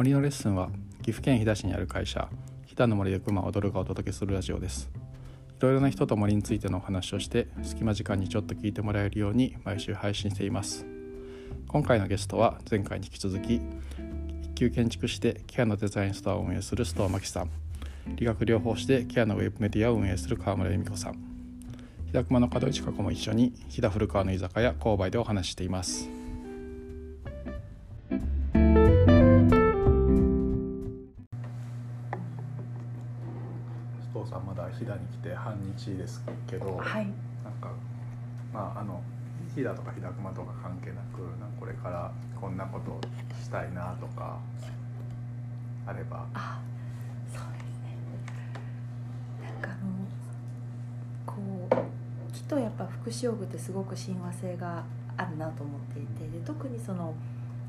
森のレッスンは岐阜県飛騨市にある会社飛騨の森で熊踊るがお届けするラジオです。いろいろな人と森についてのお話をして隙間時間にちょっと聞いてもらえるように毎週配信しています。今回のゲストは前回に引き続き一級建築士でケアのデザインストアを運営する須藤真紀さん。理学療法士でケアのウェブメディアを運営する川村由美子さん。日田熊の門市加子も一緒に飛騨古川の居酒屋購買でお話ししています。飛騨に来て半日ですけど、はい、なんかまああの飛騨とか飛騨熊とか関係なくなんかこれからこんなことしたいなとかあればあ、そうですね。なんかあのこうきっとやっぱ福祉用具ってすごく親和性があるなと思っていて、で特にその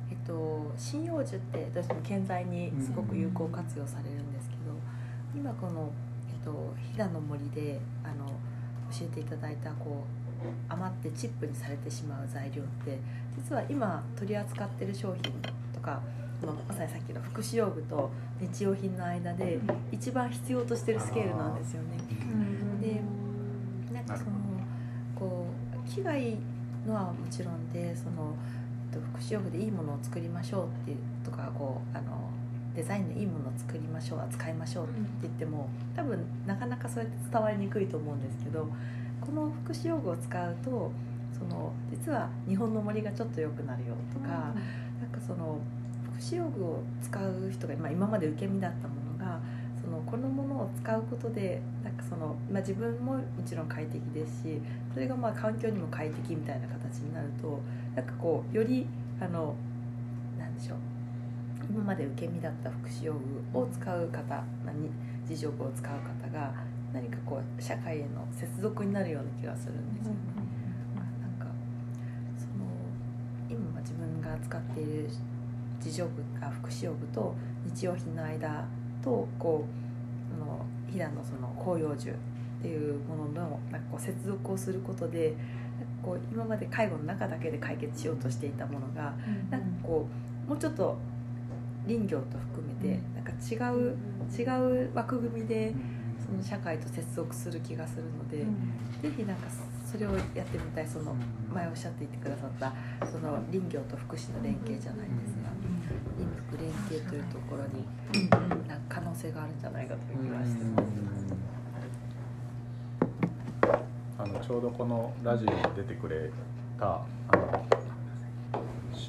えっと針葉樹って私も建材にすごく有効活用されるんですけど、今このと飛騨の森であの教えていただいたこう余ってチップにされてしまう材料って実は今取り扱ってる商品とかまさにさっきの福祉用具と日用品の間で一番必要としてるスケールなんですよね。でなんかそのこう危害のはもちろんでそのえっと福祉用具でいいものを作りましょうっていうとかこうあのデザインのいいものを作りましょう扱いましょうって言っても多分なかなかそうやって伝わりにくいと思うんですけどこの福祉用具を使うとその実は日本の森がちょっと良くなるよとか、なんかその福祉用具を使う人が、まあ、今まで受け身だったものがそのこのものを使うことでなんかその、まあ、自分ももちろん快適ですしそれがまあ環境にも快適みたいな形になるとなんかこうよりあのなんでしょう今まで受け身だった福祉用具を使う方何自助具を使う方が何かこう社会への接続になるような気がするんですよね。まあなんかその今自分が使っている自助具が福祉用具と日用品の間とこうあの飛騨のその広葉樹っていうもののなんかこう接続をすることでこう今まで介護の中だけで解決しようとしていたものがなんかこうもうちょっと林業と含めてなんか違う違う枠組みでその社会と接続する気がするので、ぜひなんかそれをやってみたいその前おっしゃっていてくださったその林業と福祉の連携じゃないですが林福連携というところになんか可能性があるんじゃないかという気がして。ます。あのちょうどこのラジオに出てくれたあの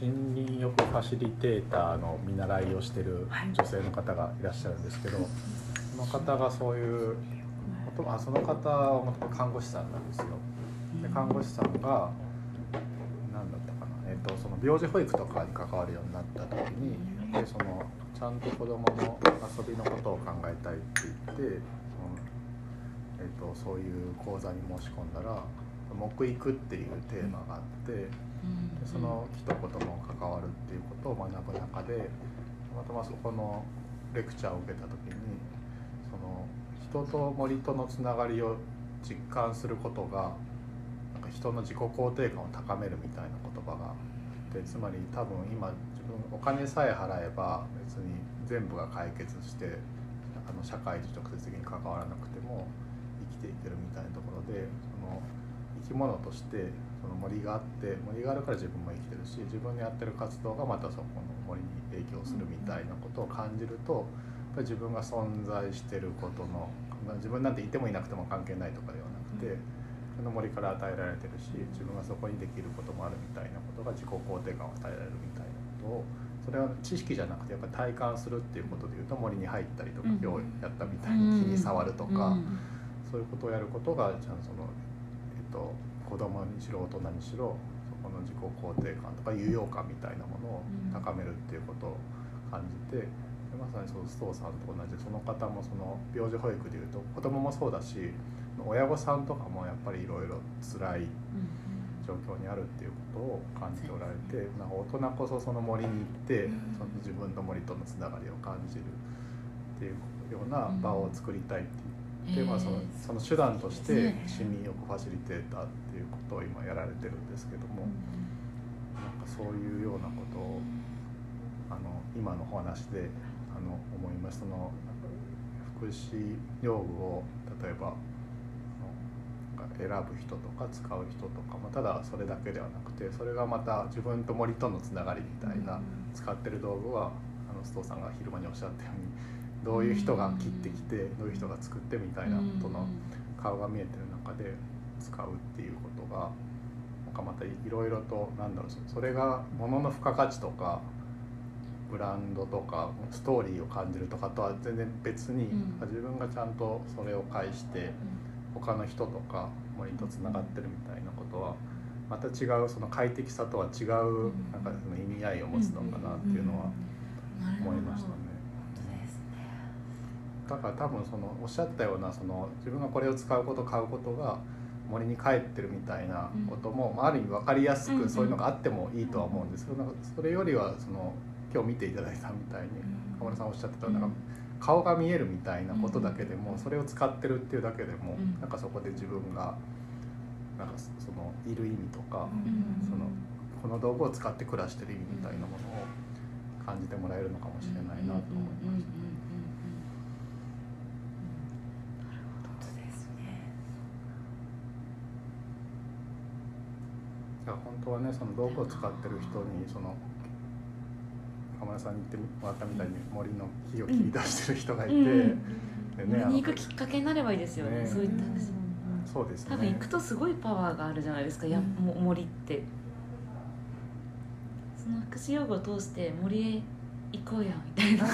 森林浴ファシリテーターの見習いをしてる女性の方がいらっしゃるんですけど、その方がそういうあその方はもともと看護師さんなんですよ。で看護師さんが何だったかな、えっとその病児保育とかに関わるようになった時にでそのちゃんと子どもの遊びのことを考えたいって言ってえっとそういう講座に申し込んだら「木育」っていうテーマがあってでその一言も関わるっていうことを学ぶ中でたまたまそこのレクチャーを受けた時にその人と森とのつながりを実感することがなんか人の自己肯定感を高めるみたいな言葉があってつまり多分今自分お金さえ払えば別に全部が解決してあの社会と直接的に関わらなくても生きていけるみたいなところでその生き物としてその森があって森があるから自分も生きてるし自分のやってる活動がまたそこの森に影響するみたいなことを感じるとやっぱり自分が存在してることの自分なんていてもいなくても関係ないとかではなくて、その森から与えられてるし自分がそこにできることもあるみたいなことが自己肯定感を与えられるみたいなことをそれは知識じゃなくてやっぱり体感するっていうことでいうと森に入ったりとか今日やったみたいに木に触るとか、そういうことをやることがちゃんとその、えっと、子供にしろ大人にしろそこの自己肯定感とか有用感みたいなものを高めるっていうことを感じて。でまさにそう須藤さんと同じでその方もその病児保育でいうと子供もそうだし親御さんとかもやっぱりいろいろ辛い状況にあるっていうことを感じておられてなんか大人こそその森に行ってその自分の森とのつながりを感じるっていうような場を作りたいっていうで、まあ、そのその手段として市民欲ファシリテーターっていうことを今やられてるんですけどもなんかそういうようなことをあの今のお話であの思います。その福祉用具を例えば選ぶ人とか使う人とか、まあ、ただそれだけではなくてそれがまた自分と森とのつながりみたいな、使ってる道具はあの須藤さんが昼間におっしゃったようにどういう人が切ってきてどういう人が作ってみたいなとの顔が見えてる中で使うっていうことがなんかまたいろいろとなんだろうそれが物の付加価値とかブランドとかストーリーを感じるとかとは全然別に、自分がちゃんとそれを介して他の人とか森とつながってるみたいなことはまた違うその快適さとは違うなんかその意味合いを持つのかなっていうのは思いましたね。だから多分そのおっしゃったようなその自分がこれを使うこと買うことが森に帰ってるみたいなことも、まあ、ある意味分かりやすくそういうのがあってもいいとは思うんですけど、それよりはその今日見ていただいたみたいに河村さんおっしゃってたなんか顔が見えるみたいなことだけでもそれを使ってるっていうだけでもなんかそこで自分がなんかそのいる意味とかそのこの道具を使って暮らしてる意味みたいなものを感じてもらえるのかもしれないなと思いました。本当はねその道具を使ってる人にその浜田さんに言ってもらったみたいに森の木を切り出してる人がいて、うんでね、に行くきっかけになればいいですよね、ね、そういったんです、そうです、ね、多分行くとすごいパワーがあるじゃないですか、や森って。その福祉用具を通して森へ行こうよみたいな。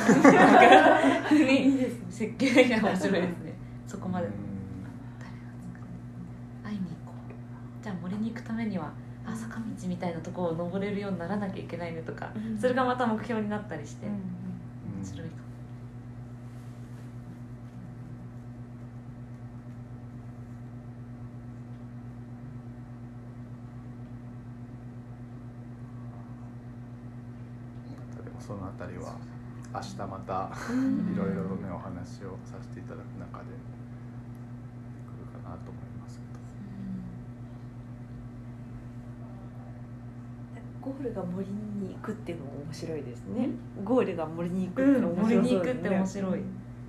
いい ですね。設計が面白いですね。そこまで、会いに行こう。じゃあ森に行くためにはあ坂道みたいなところを登れるようにならなきゃいけないねとか、それがまた目標になったりして、面白いかも。そのあたりは明日またいろいろねお話をさせていただく中でくるかなと思いますけど。ールが森に行くっていうのも面白いですね、ゴールが森に行くって面白い、森に行くって面白い、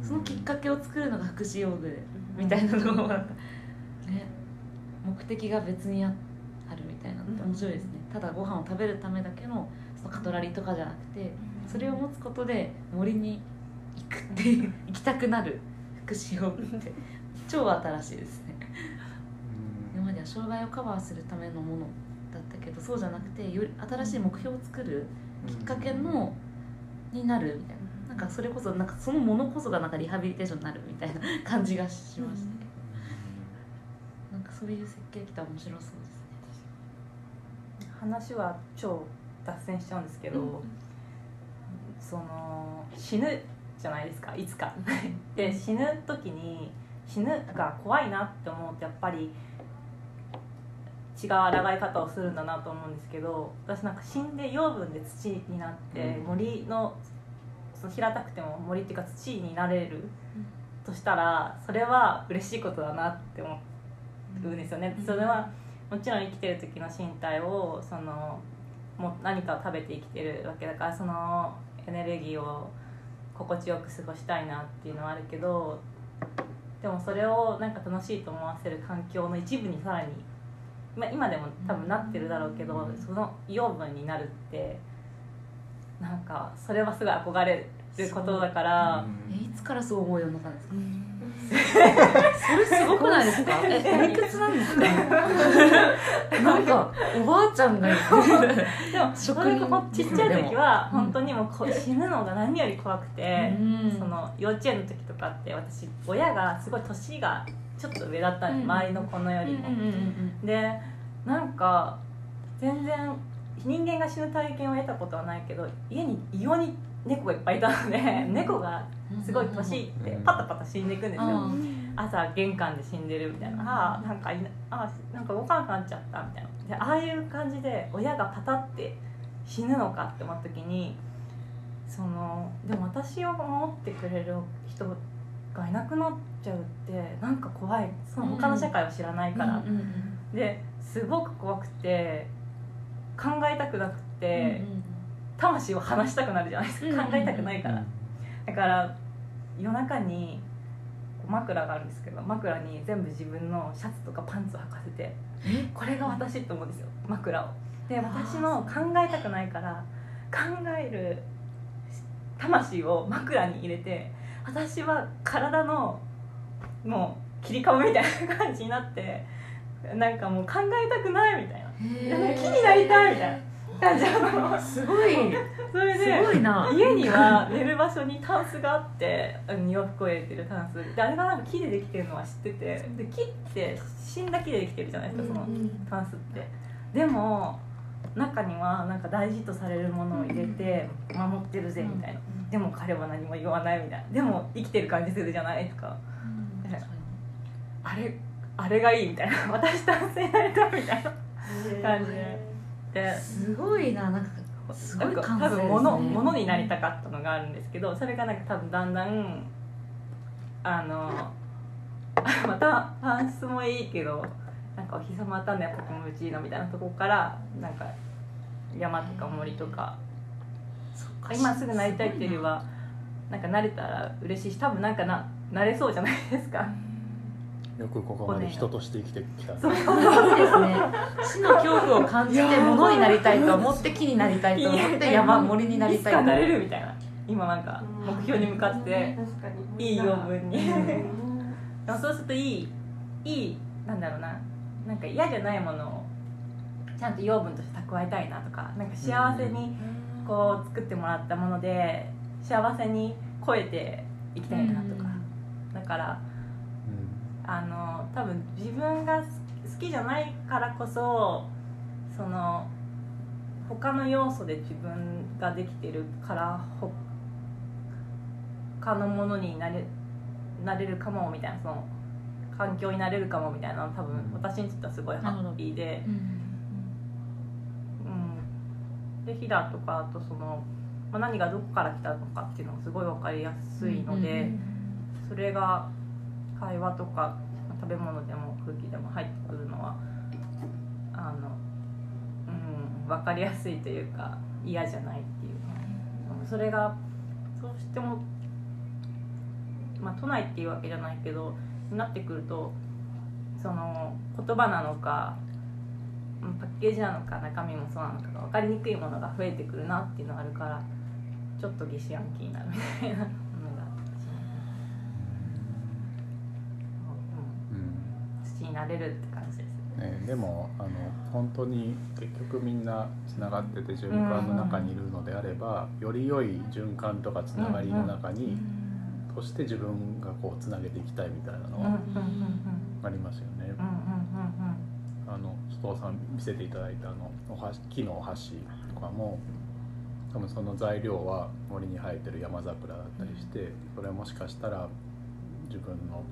そのきっかけを作るのが福祉用具みたいなのが、ね目的が別にあるみたいなのって面白いですね、ただご飯を食べるためだけのそのカトラリーとかじゃなくてそれを持つことで森に行くっていう行きたくなる福祉用具って 超新しいですね。今までは障害をカバーするためのものだったけどそうじゃなくてより新しい目標を作るきっかけの、になるみたいな。なんかそれこそなんかそのものこそがなんかリハビリテーションになるみたいな感じがしましたけど、うん、なんかそういう設計来たら面白そうですね。話は超脱線しちゃうんですけど、うん、その死ぬじゃないですかいつか。で死ぬ時に死ぬが怖いなって思うとやっぱり違う抗い方をするんだなと思うんですけど私なんか死んで養分で土になって森のその平たくても森っていうか土になれるとしたらそれは嬉しいことだなって思うんですよね。それはもちろん生きてる時の身体をそのもう何かを食べて生きてるわけだからそのエネルギーを心地よく過ごしたいなっていうのはあるけどでもそれをなんか楽しいと思わせる環境の一部にさらにまあ、今でも多分なってるだろうけど、その養分になるってなんかそれはすごい憧れることだから、えいつからそう思うようになったんですか、それすごくないですか？えおいくつなんですか？なんかおばあちゃんが言ってる。でもそれがちっちゃい時は本当にもうこ死ぬのが何より怖くて、その幼稚園の時とかって私親がすごい年がちょっと上だったん周りの子のよりも。でなんか全然人間が死ぬ体験を得たことはないけど家に異様に猫がいっぱいいたので猫がすごい年いってパタパタ死んでいくんですよ、朝玄関で死んでるみたいな、ああなんかあなんか動かなくなっちゃったみたいな。でああいう感じで親がパタって死ぬのかって思った時にそのでも私を守ってくれる人がいなくなっちゃうってなんか怖い。その他の社会を知らないから、ですごく怖くて考えたくなくて、魂を離したくなるじゃないですか。考えたくないから、だから夜中に枕があるんですけど枕に全部自分のシャツとかパンツを履かせてこれが私って思うんですよ。枕を。で私も考えたくないから考える魂を枕に入れて私は体のもう切り株みたいな感じになってなんかもう考えたくないみたいな。へ木になりたいみたいな感じ。なのすごい。それすでごいな。家には寝る場所にタンスがあって洋服を入れてるタンス。であれがなんか木でできてるのは知っててで木って死んだ木でできてるじゃないですかそのタンスって。でも中にはなんか大事とされるものを入れて守ってるぜみたいなでも彼は何も言わないみたいな。でも生きてる感じするじゃないですか。あれあれがいいみたいな。私男性になりたいみたいな。感じで。ですごいな。なんかすごないんか感性ですね。多分物物になりたかったのがあるんですけどそれがなんか多分だんだんあの またパンスもいいけどなんかお日様当たんないポケモちいいのみたいなとこからなんか山とか森とか今すぐなりたいっていうよりはなんか慣れたら嬉しいし多分なんかな慣れそうじゃないですか。よくここまで人として生きてきた。そうですね死の恐怖を感じて物になりたいと思って木になりたいと思って山森になりたいといつかなれるみたいな今なんか目標に向かっていい養分に。そうするといいいいなんだろうななんか嫌じゃないものをちゃんと養分として蓄えたいなとかなんか幸せにこう作ってもらったもので幸せに超えていきたいなとか、だからうん。あの多分自分が好きじゃないからこそその他の要素で自分ができてるから他のものになれなれるかもみたいなその環境になれるかもみたいなの多分うん。私にとってはすごいハッピーで、うんうん、で飛騨とかあとその、まあ、何がどこから来たのかっていうのがすごい分かりやすいので。それが会話とか食べ物でも空気でも入ってくるのはあの、うん、分かりやすいというか嫌じゃないっていうのそれがそうしても、まあ、都内っていうわけじゃないけどなってくるとその言葉なのかうんパッケージなのか中身もそうなのかが分かりにくいものが増えてくるなっていうのがあるからちょっと疑心暗鬼になるみたいなになれるって感じですね、でもあの本当に結局みんなつながってて循環の中にいるのであれば、より良い循環とかつながりの中に、として自分がこうつなげていきたいみたいなのはうんうんうんうん。ありますよね。うんうんあの須藤さん見せていただいたあのお箸木のお箸とかも多分その材料は森に生えてる山桜だったりしてそれはもしかしたら自分の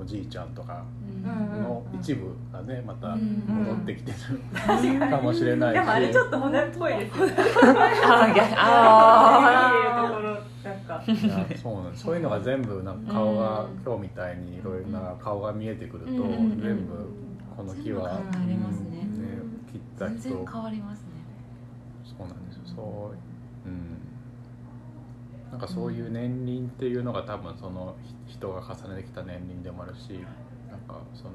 おじいちゃんとかうん。の一部がねまたうん。戻ってきてる確 かもしれないし。でもあれちょっと骨っぽいですよね。あ逆。ああいうところなんか。いやそうなんそういうのが全部なんか顔が今日みたいにいろいろな顔が見えてくると全部この木は、全然変わりますね。そうなんですよ。そううん。なんかそういう年輪っていうのが多分その人が重ねてきた年輪でもあるしなんかその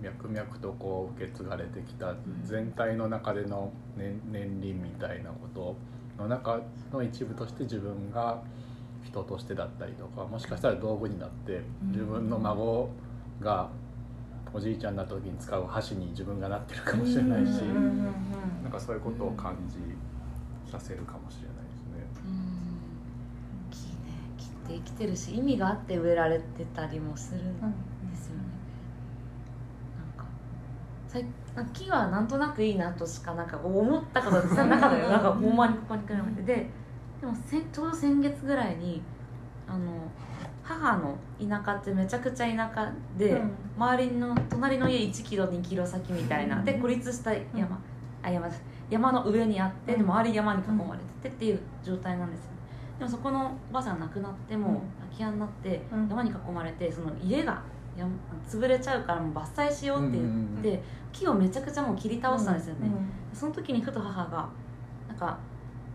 脈々とこう受け継がれてきた全体の中での年年輪みたいなことの中の一部として自分が人としてだったりとかもしかしたら道具になって自分の孫がおじいちゃんになった時に使う箸に自分がなってるかもしれないし。なんかそういうことを感じさせるかもしれないですね。うん木ね木って生きてるし意味があって植えられてたりもするんですよねなんか木はなんとなくいいなとしかなんか思ったことがなかったよ なんかほんまにここに来るまでででもせちょうど先月ぐらいにあの母の田舎ってめちゃくちゃ田舎で、うん。周りの隣の家1キロ2キロ先みたいなで孤立した山、あ山だ。山の上にあってでうん。周り山に囲まれててっていう状態なんですよ。でもそこのおばあさん亡くなってもうん。空き家になってうん。山に囲まれてその家がや潰れちゃうからもう伐採しようって言って、うん木をめちゃくちゃもう切り倒したんですよね、うんその時にふと母がなんか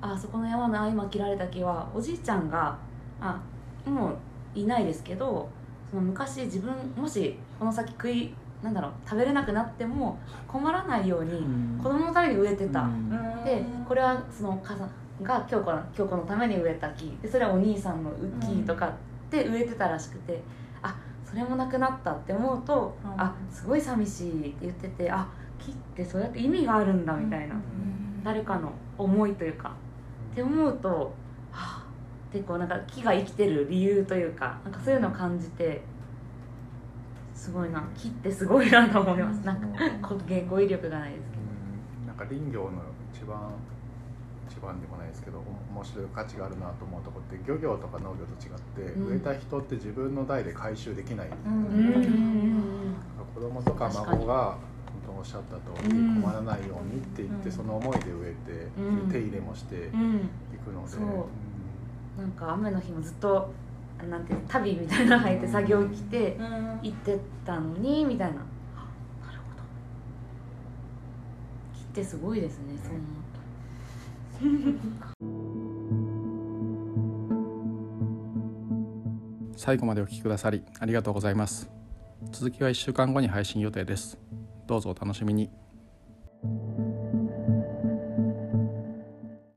あそこの山の今切られた木はおじいちゃんがあもういないですけどその昔自分もしこの先食いなんだろう食べれなくなっても困らないように子供のために植えてた、でこれはその母さんが京子の京子のために植えた木。でそれはお兄さんの木とかで植えてたらしくて、あそれもなくなったって思うと、うん。あすごい寂しいって言っててあ木ってそうやって意味があるんだみたいな、誰かの思いというか。って思うとはあでこうなんか木が生きてる理由というかなんかそういうのを感じてすごいな木ってすごいなと思います。なんか語語彙力がないですけど。うん。なんか林業の一番一番でもないですけどお面白い価値があるなと思うとこって漁業とか農業と違って、うん。植えた人って自分の代で回収できない、うん。子供とか孫が本当おっしゃった通り、うん。困らないようにって言って、うん。その思いで植えて、うん。手入れもしていうん。くので、なんか雨の日もずっとなんて旅みたいなの履いて作業着て行ってたのにみたいな。あなるほど。木ってすごいですねそう思う 最後までお聞きくださりありがとうございます。続きは1週間後に配信予定です。どうぞお楽しみに